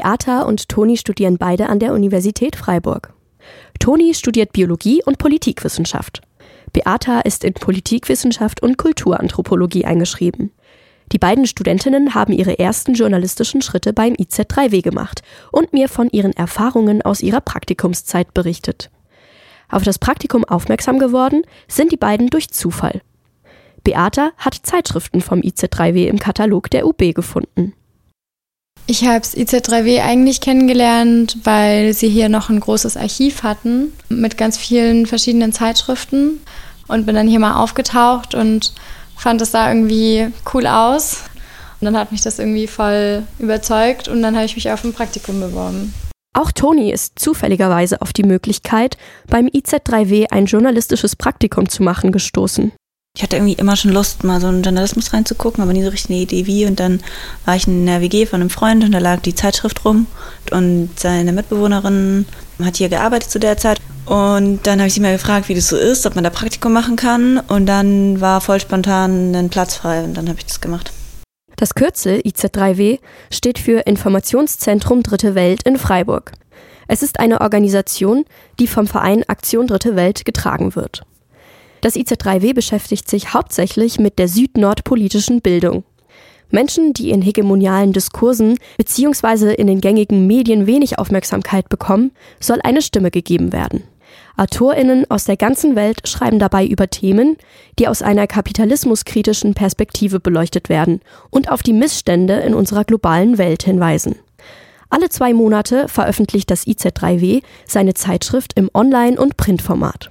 Beata und Toni studieren beide an der Universität Freiburg. Toni studiert Biologie und Politikwissenschaft. Beata ist in Politikwissenschaft und Kulturanthropologie eingeschrieben. Die beiden Studentinnen haben ihre ersten journalistischen Schritte beim IZ3W gemacht und mir von ihren Erfahrungen aus ihrer Praktikumszeit berichtet. Auf das Praktikum aufmerksam geworden sind die beiden durch Zufall. Beata hat Zeitschriften vom IZ3W im Katalog der UB gefunden. Ich habe das IZ3W eigentlich kennengelernt, weil sie hier noch ein großes Archiv hatten mit ganz vielen verschiedenen Zeitschriften und bin dann hier mal aufgetaucht und fand es da irgendwie cool aus. Und dann hat mich das irgendwie voll überzeugt und dann habe ich mich auf ein Praktikum beworben. Auch Toni ist zufälligerweise auf die Möglichkeit, beim IZ3W ein journalistisches Praktikum zu machen, gestoßen. Ich hatte irgendwie immer schon Lust, mal so in Journalismus reinzugucken, aber nie so richtig eine Idee wie. Und dann war ich in der WG von einem Freund und da lag die Zeitschrift rum. Und seine Mitbewohnerin hat hier gearbeitet zu der Zeit. Und dann habe ich sie mal gefragt, wie das so ist, ob man da Praktikum machen kann. Und dann war voll spontan ein Platz frei und dann habe ich das gemacht. Das Kürzel IZ3W steht für Informationszentrum Dritte Welt in Freiburg. Es ist eine Organisation, die vom Verein Aktion Dritte Welt getragen wird. Das IZ3W beschäftigt sich hauptsächlich mit der süd-nord-politischen Bildung. Menschen, die in hegemonialen Diskursen bzw. in den gängigen Medien wenig Aufmerksamkeit bekommen, soll eine Stimme gegeben werden. AutorInnen aus der ganzen Welt schreiben dabei über Themen, die aus einer kapitalismuskritischen Perspektive beleuchtet werden und auf die Missstände in unserer globalen Welt hinweisen. Alle zwei Monate veröffentlicht das IZ3W seine Zeitschrift im Online- und Printformat.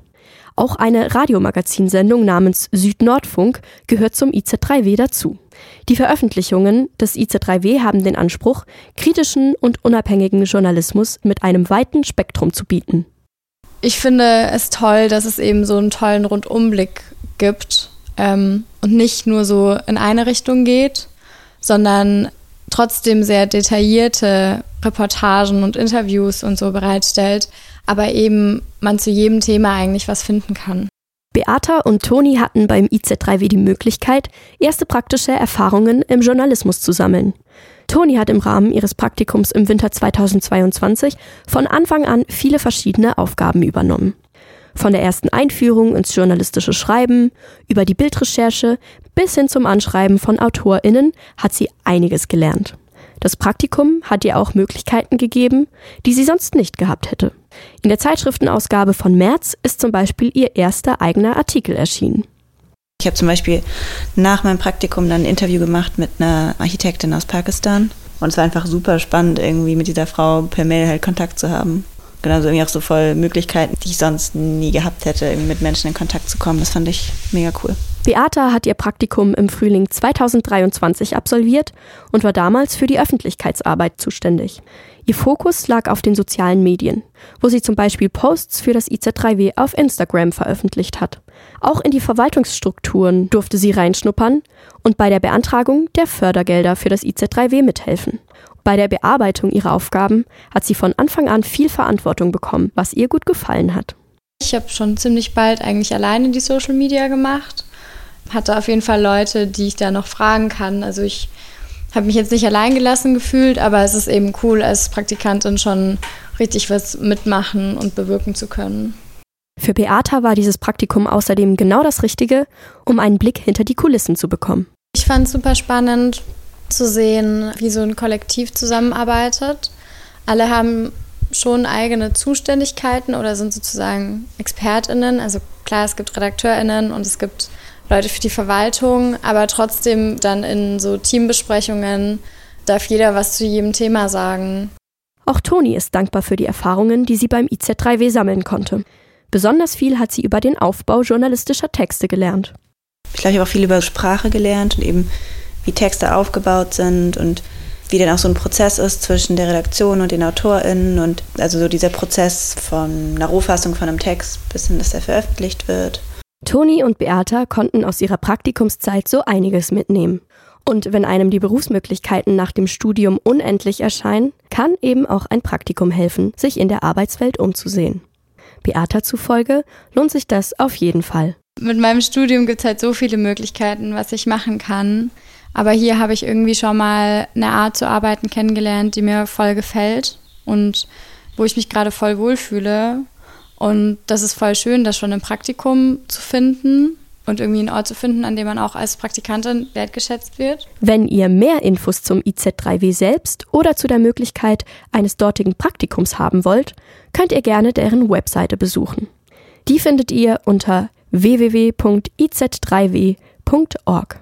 Auch eine Radiomagazinsendung namens Südnordfunk gehört zum IZ3W dazu. Die Veröffentlichungen des IZ3W haben den Anspruch, kritischen und unabhängigen Journalismus mit einem weiten Spektrum zu bieten. Ich finde es toll, dass es eben so einen tollen Rundumblick gibt ähm, und nicht nur so in eine Richtung geht, sondern trotzdem sehr detaillierte Reportagen und Interviews und so bereitstellt, aber eben man zu jedem Thema eigentlich was finden kann. Beata und Toni hatten beim IZ3W die Möglichkeit, erste praktische Erfahrungen im Journalismus zu sammeln. Toni hat im Rahmen ihres Praktikums im Winter 2022 von Anfang an viele verschiedene Aufgaben übernommen. Von der ersten Einführung ins journalistische Schreiben, über die Bildrecherche bis hin zum Anschreiben von AutorInnen hat sie einiges gelernt. Das Praktikum hat ihr auch Möglichkeiten gegeben, die sie sonst nicht gehabt hätte. In der Zeitschriftenausgabe von März ist zum Beispiel ihr erster eigener Artikel erschienen. Ich habe zum Beispiel nach meinem Praktikum dann ein Interview gemacht mit einer Architektin aus Pakistan. Und es war einfach super spannend, irgendwie mit dieser Frau per Mail halt Kontakt zu haben. Genauso irgendwie auch so voll Möglichkeiten, die ich sonst nie gehabt hätte, irgendwie mit Menschen in Kontakt zu kommen. Das fand ich mega cool. Beata hat ihr Praktikum im Frühling 2023 absolviert und war damals für die Öffentlichkeitsarbeit zuständig. Ihr Fokus lag auf den sozialen Medien, wo sie zum Beispiel Posts für das IZ3W auf Instagram veröffentlicht hat. Auch in die Verwaltungsstrukturen durfte sie reinschnuppern und bei der Beantragung der Fördergelder für das IZ3W mithelfen. Bei der Bearbeitung ihrer Aufgaben hat sie von Anfang an viel Verantwortung bekommen, was ihr gut gefallen hat. Ich habe schon ziemlich bald eigentlich alleine die Social Media gemacht hatte auf jeden Fall Leute, die ich da noch fragen kann. Also ich habe mich jetzt nicht allein gelassen gefühlt, aber es ist eben cool, als Praktikantin schon richtig was mitmachen und bewirken zu können. Für Beata war dieses Praktikum außerdem genau das Richtige, um einen Blick hinter die Kulissen zu bekommen. Ich fand es super spannend zu sehen, wie so ein Kollektiv zusammenarbeitet. Alle haben schon eigene Zuständigkeiten oder sind sozusagen ExpertInnen. Also klar, es gibt RedakteurInnen und es gibt Leute für die Verwaltung, aber trotzdem dann in so Teambesprechungen darf jeder was zu jedem Thema sagen. Auch Toni ist dankbar für die Erfahrungen, die sie beim IZ3W sammeln konnte. Besonders viel hat sie über den Aufbau journalistischer Texte gelernt. Ich glaube, ich habe auch viel über Sprache gelernt und eben wie Texte aufgebaut sind und wie dann auch so ein Prozess ist zwischen der Redaktion und den AutorInnen und also so dieser Prozess von einer Rohfassung von einem Text bis hin, dass er veröffentlicht wird. Toni und Beata konnten aus ihrer Praktikumszeit so einiges mitnehmen. Und wenn einem die Berufsmöglichkeiten nach dem Studium unendlich erscheinen, kann eben auch ein Praktikum helfen, sich in der Arbeitswelt umzusehen. Beata zufolge lohnt sich das auf jeden Fall. Mit meinem Studium gibt es halt so viele Möglichkeiten, was ich machen kann. Aber hier habe ich irgendwie schon mal eine Art zu arbeiten kennengelernt, die mir voll gefällt und wo ich mich gerade voll wohlfühle. Und das ist voll schön, das schon im Praktikum zu finden und irgendwie einen Ort zu finden, an dem man auch als Praktikantin wertgeschätzt wird. Wenn ihr mehr Infos zum IZ3W selbst oder zu der Möglichkeit eines dortigen Praktikums haben wollt, könnt ihr gerne deren Webseite besuchen. Die findet ihr unter www.iz3w.org.